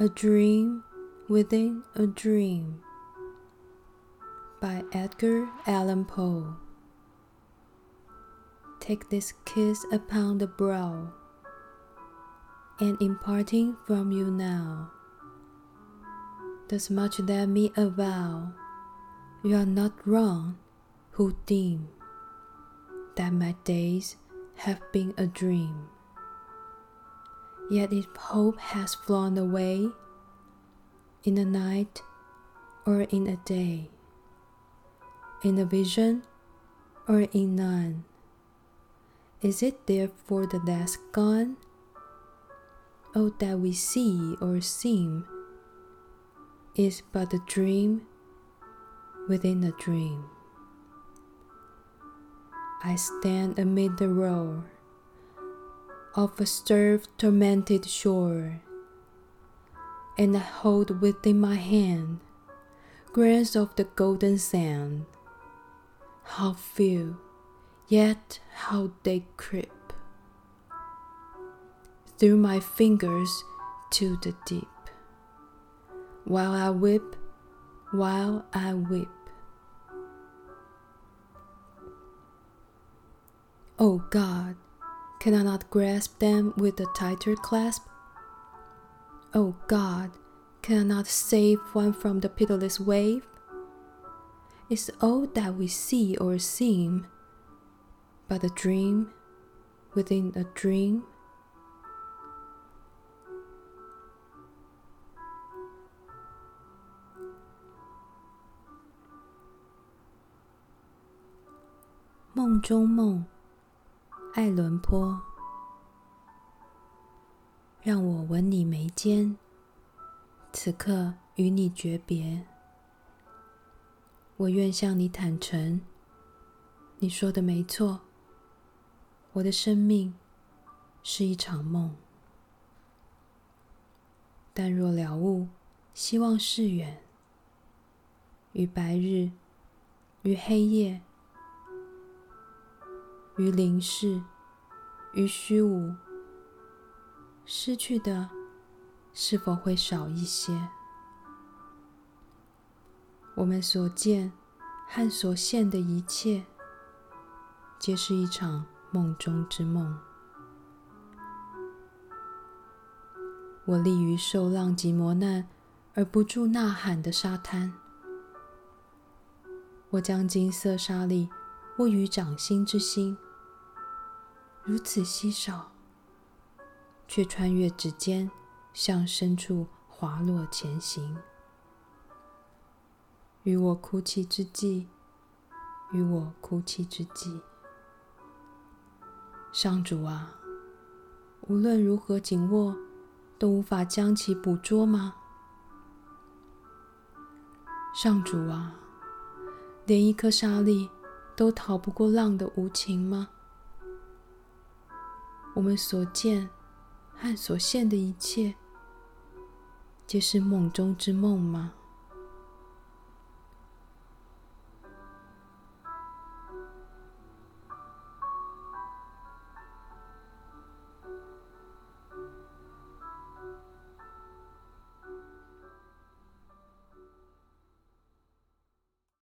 A Dream Within a Dream by Edgar Allan Poe. Take this kiss upon the brow, and in parting from you now, does much let me avow you are not wrong who deem that my days have been a dream. Yet if hope has flown away in a night or in a day, in a vision or in none, is it therefore the last gone? Oh, that we see or seem is but a dream within a dream. I stand amid the roar of a surf tormented shore, and I hold within my hand grains of the golden sand. How few, yet how they creep through my fingers to the deep. While I weep, while I whip. Oh God, can I not grasp them with a tighter clasp? Oh God, can I not save one from the pitiless wave? Is all that we see or seem but a dream within a dream? "梦中梦。 爱伦坡，让我吻你眉间，此刻与你诀别。我愿向你坦诚，你说的没错，我的生命是一场梦。但若了悟，希望是远，于白日，于黑夜。于临世，于虚无，失去的是否会少一些？我们所见和所现的一切，皆是一场梦中之梦。我立于受浪及磨难而不住呐喊的沙滩，我将金色沙粒握于掌心之心。如此稀少，却穿越指尖，向深处滑落前行。与我哭泣之际，与我哭泣之际，上主啊，无论如何紧握，都无法将其捕捉吗？上主啊，连一颗沙粒都逃不过浪的无情吗？我们所见和所现的一切，皆是梦中之梦吗？